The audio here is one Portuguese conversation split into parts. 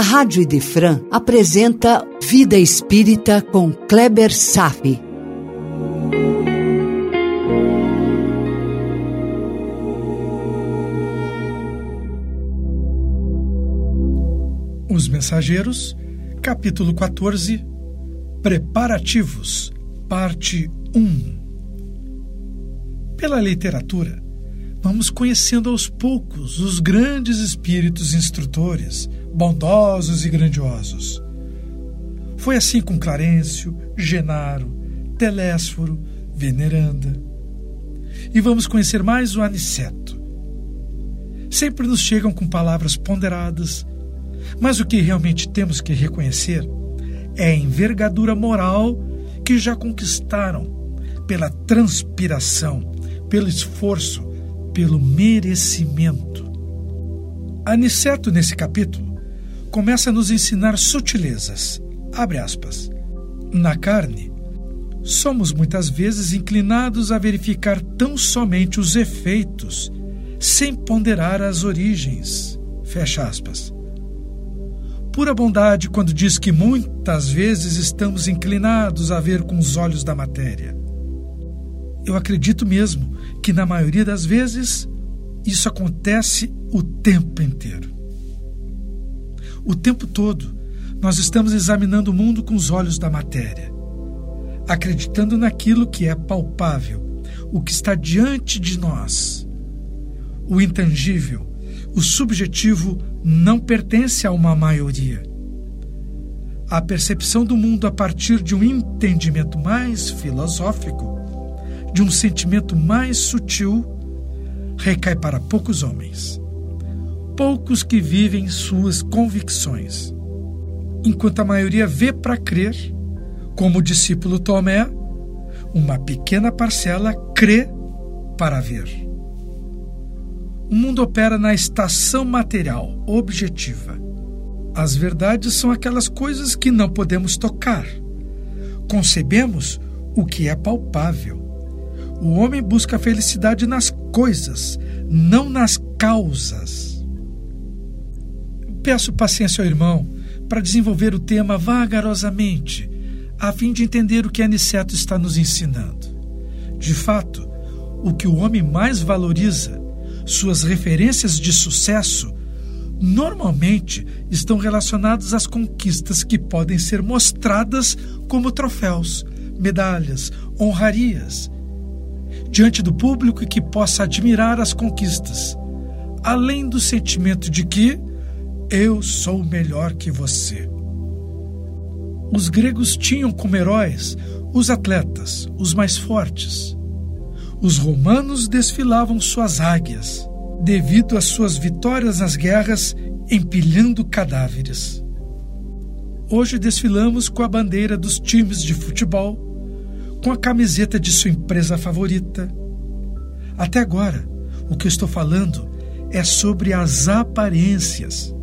a Rádio Idefran apresenta Vida Espírita com Kleber Safi. Os Mensageiros, capítulo 14 Preparativos, parte 1 Pela literatura, vamos conhecendo aos poucos os grandes espíritos instrutores, bondosos e grandiosos. Foi assim com Clarencio, Genaro, Telésforo, Veneranda. E vamos conhecer mais o Aniceto. Sempre nos chegam com palavras ponderadas, mas o que realmente temos que reconhecer é a envergadura moral que já conquistaram pela transpiração, pelo esforço, pelo merecimento. Aniceto, nesse capítulo, começa a nos ensinar sutilezas. Abre aspas. Na carne, somos muitas vezes inclinados a verificar tão somente os efeitos, sem ponderar as origens. Fecha aspas. Pura bondade quando diz que muitas vezes estamos inclinados a ver com os olhos da matéria. Eu acredito mesmo que, na maioria das vezes, isso acontece o tempo inteiro. O tempo todo, nós estamos examinando o mundo com os olhos da matéria, acreditando naquilo que é palpável, o que está diante de nós. O intangível, o subjetivo, não pertence a uma maioria. A percepção do mundo a partir de um entendimento mais filosófico de um sentimento mais sutil recai para poucos homens, poucos que vivem suas convicções, enquanto a maioria vê para crer, como o discípulo Tomé, uma pequena parcela crê para ver. O mundo opera na estação material, objetiva. As verdades são aquelas coisas que não podemos tocar. Concebemos o que é palpável. O homem busca a felicidade nas coisas, não nas causas. Peço paciência ao irmão para desenvolver o tema vagarosamente, a fim de entender o que Aniceto está nos ensinando. De fato, o que o homem mais valoriza, suas referências de sucesso, normalmente estão relacionadas às conquistas que podem ser mostradas como troféus, medalhas, honrarias diante do público e que possa admirar as conquistas, além do sentimento de que eu sou melhor que você. Os gregos tinham como heróis os atletas, os mais fortes. Os romanos desfilavam suas águias, devido às suas vitórias nas guerras, empilhando cadáveres. Hoje desfilamos com a bandeira dos times de futebol com a camiseta de sua empresa favorita. Até agora, o que eu estou falando é sobre as aparências.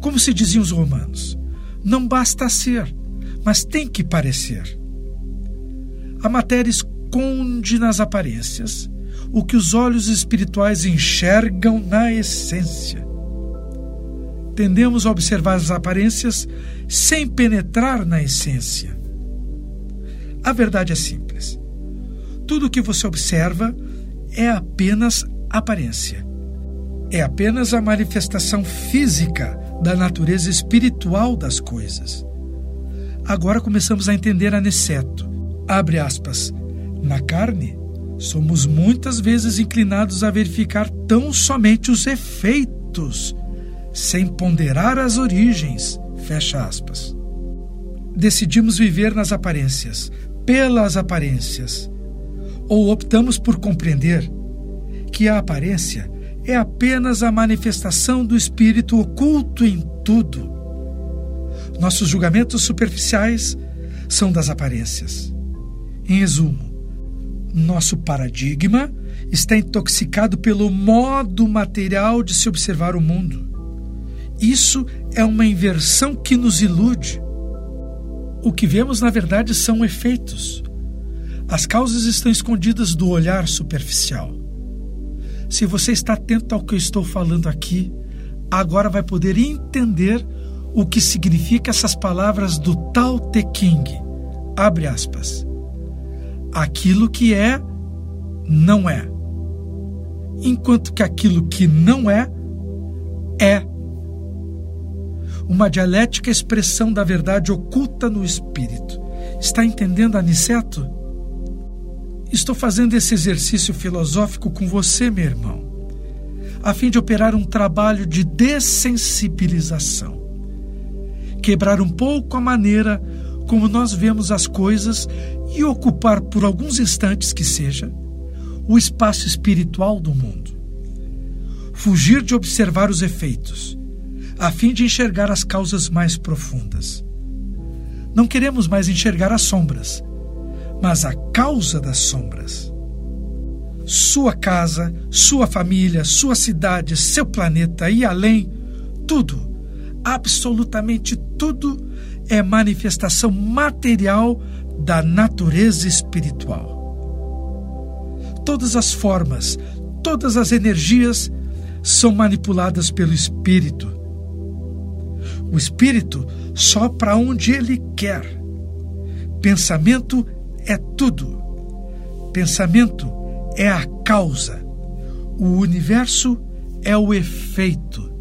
Como se diziam os romanos, não basta ser, mas tem que parecer. A matéria esconde nas aparências o que os olhos espirituais enxergam na essência. Tendemos a observar as aparências sem penetrar na essência. A verdade é simples. Tudo o que você observa é apenas aparência. É apenas a manifestação física da natureza espiritual das coisas. Agora começamos a entender Aniceto. Abre aspas. Na carne, somos muitas vezes inclinados a verificar tão somente os efeitos, sem ponderar as origens. Fecha aspas. Decidimos viver nas aparências, pelas aparências, ou optamos por compreender que a aparência é apenas a manifestação do espírito oculto em tudo. Nossos julgamentos superficiais são das aparências. Em resumo, nosso paradigma está intoxicado pelo modo material de se observar o mundo. Isso é uma inversão que nos ilude. O que vemos, na verdade, são efeitos. As causas estão escondidas do olhar superficial. Se você está atento ao que eu estou falando aqui, agora vai poder entender o que significa essas palavras do Tao Te King. Abre aspas. Aquilo que é, não é. Enquanto que aquilo que não é, é. Uma dialética expressão da verdade oculta no espírito. Está entendendo, Aniceto? Estou fazendo esse exercício filosófico com você, meu irmão, a fim de operar um trabalho de dessensibilização. Quebrar um pouco a maneira como nós vemos as coisas e ocupar por alguns instantes que seja o espaço espiritual do mundo. Fugir de observar os efeitos, a fim de enxergar as causas mais profundas. Não queremos mais enxergar as sombras, mas a causa das sombras. Sua casa, sua família, sua cidade, seu planeta e além, tudo, absolutamente tudo, é manifestação material da natureza espiritual. Todas as formas, todas as energias são manipuladas pelo espírito. O espírito sopra onde ele quer. Pensamento é tudo. Pensamento é a causa. O universo é o efeito.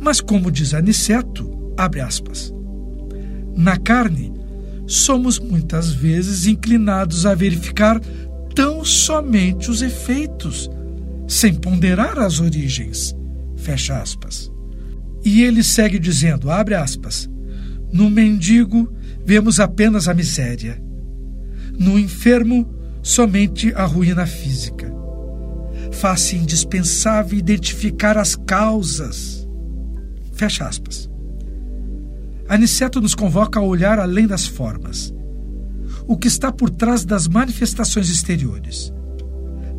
Mas como diz Aniceto, abre aspas, na carne, somos muitas vezes inclinados a verificar tão somente os efeitos, sem ponderar as origens. Fecha aspas. E ele segue dizendo, abre aspas, no mendigo vemos apenas a miséria no enfermo, somente a ruína física. Faz-se indispensável identificar as causas. Fecha aspas. Aniceto nos convoca a olhar além das formas. O que está por trás das manifestações exteriores.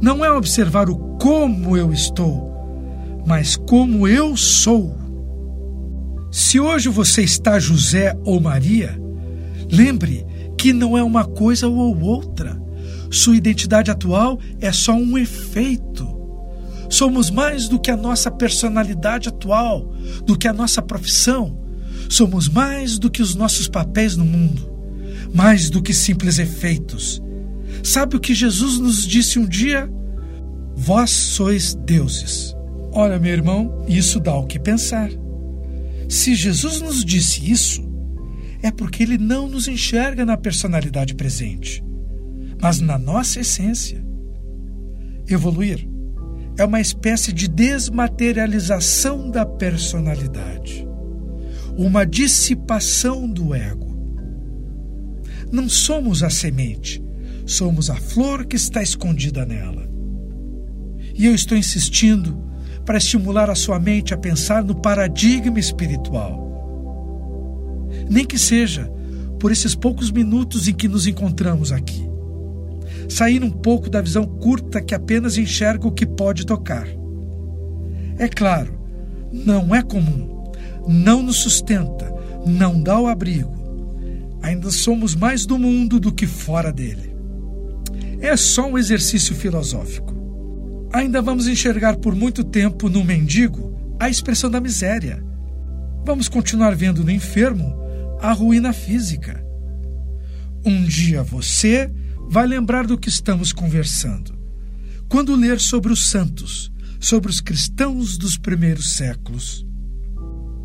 Não é observar o como eu estou, mas como eu sou. Se hoje você está José ou Maria, lembre que não é uma coisa ou outra. Sua identidade atual é só um efeito. Somos mais do que a nossa personalidade atual, do que a nossa profissão. Somos mais do que os nossos papéis no mundo, mais do que simples efeitos. Sabe o que Jesus nos disse um dia? Vós sois deuses. Olha, meu irmão, isso dá o que pensar. Se Jesus nos disse isso, é porque ele não nos enxerga na personalidade presente, mas na nossa essência. Evoluir é uma espécie de desmaterialização da personalidade, uma dissipação do ego. Não somos a semente, somos a flor que está escondida nela. E eu estou insistindo para estimular a sua mente a pensar no paradigma espiritual nem que seja por esses poucos minutos em que nos encontramos aqui. Sair um pouco da visão curta que apenas enxerga o que pode tocar. É claro, não é comum, não nos sustenta, não dá o abrigo. Ainda somos mais do mundo do que fora dele. É só um exercício filosófico. Ainda vamos enxergar por muito tempo no mendigo a expressão da miséria. Vamos continuar vendo no enfermo a ruína física. Um dia você vai lembrar do que estamos conversando. Quando ler sobre os santos, sobre os cristãos dos primeiros séculos,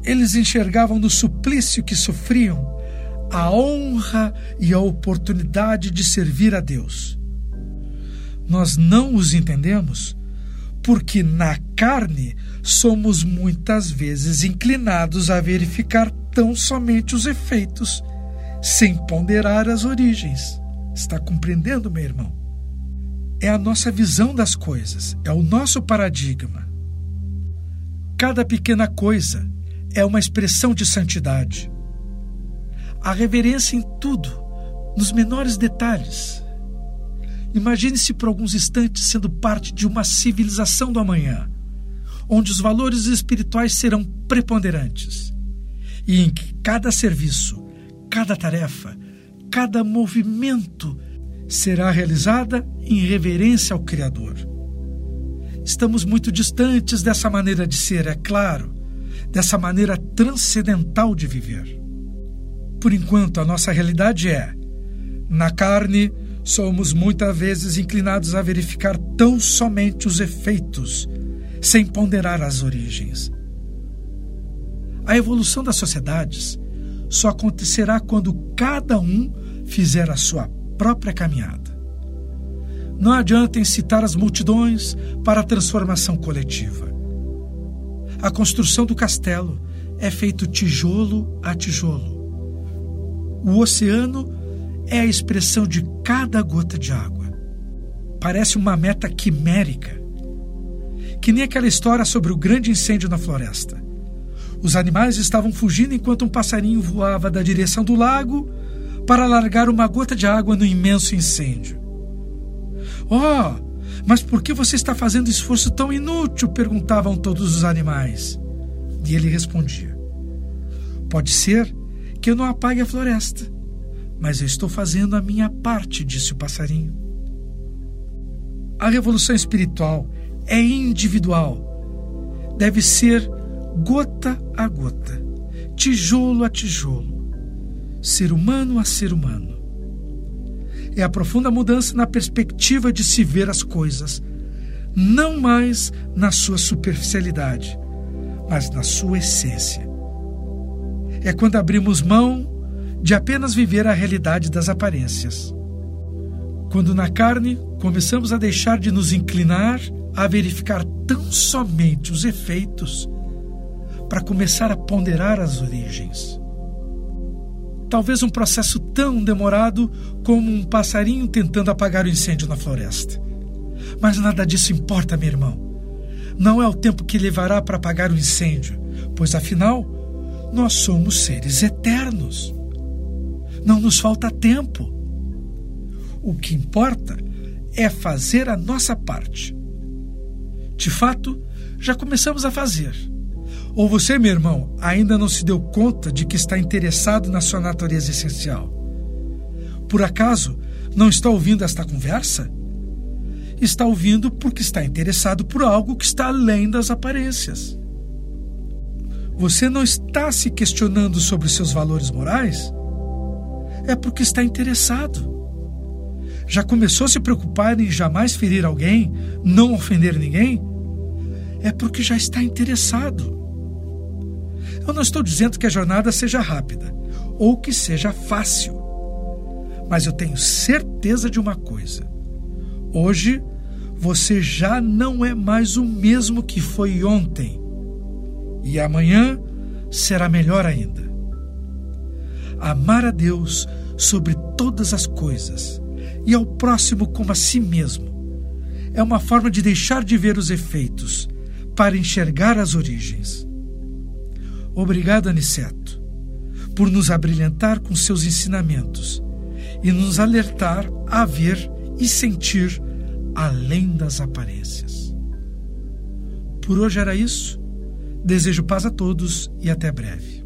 eles enxergavam no suplício que sofriam a honra e a oportunidade de servir a Deus. Nós não os entendemos porque na carne somos muitas vezes inclinados a verificar tão somente os efeitos, sem ponderar as origens. Está compreendendo, meu irmão? É a nossa visão das coisas, é o nosso paradigma. Cada pequena coisa é uma expressão de santidade. A reverência em tudo, nos menores detalhes. Imagine-se por alguns instantes sendo parte de uma civilização do amanhã, onde os valores espirituais serão preponderantes e em que cada serviço, cada tarefa, cada movimento será realizada em reverência ao Criador. Estamos muito distantes dessa maneira de ser, é claro, dessa maneira transcendental de viver. Por enquanto, a nossa realidade é: na carne, somos muitas vezes inclinados a verificar tão somente os efeitos, sem ponderar as origens. A evolução das sociedades só acontecerá quando cada um fizer a sua própria caminhada. Não adianta incitar as multidões para a transformação coletiva. A construção do castelo é feito tijolo a tijolo. O oceano é a expressão de cada gota de água. Parece uma meta quimérica, que nem aquela história sobre o grande incêndio na floresta. Os animais estavam fugindo enquanto um passarinho voava da direção do lago para largar uma gota de água no imenso incêndio. Oh, mas por que você está fazendo esforço tão inútil? perguntavam todos os animais. E ele respondia: Pode ser que eu não apague a floresta, mas eu estou fazendo a minha parte, disse o passarinho. A revolução espiritual é individual. Deve ser gota a gota, tijolo a tijolo, ser humano a ser humano é a profunda mudança na perspectiva de se ver as coisas, não mais na sua superficialidade, mas na sua essência. É quando abrimos mão de apenas viver a realidade das aparências. Quando na carne começamos a deixar de nos inclinar a verificar tão somente os efeitos para começar a ponderar as origens. Talvez um processo tão demorado como um passarinho tentando apagar o incêndio na floresta. Mas nada disso importa, meu irmão. Não é o tempo que levará para apagar o incêndio, pois afinal, nós somos seres eternos. Não nos falta tempo. O que importa é fazer a nossa parte. De fato, já começamos a fazer ou você, meu irmão, ainda não se deu conta de que está interessado na sua natureza essencial? Por acaso não está ouvindo esta conversa? Está ouvindo porque está interessado por algo que está além das aparências. Você não está se questionando sobre seus valores morais? É porque está interessado. Já começou a se preocupar em jamais ferir alguém, não ofender ninguém? É porque já está interessado. Eu não estou dizendo que a jornada seja rápida ou que seja fácil, mas eu tenho certeza de uma coisa: hoje você já não é mais o mesmo que foi ontem, e amanhã será melhor ainda. Amar a Deus sobre todas as coisas e ao próximo como a si mesmo é uma forma de deixar de ver os efeitos para enxergar as origens. Obrigado, Aniceto, por nos abrilhantar com seus ensinamentos e nos alertar a ver e sentir além das aparências. Por hoje era isso. Desejo paz a todos e até breve.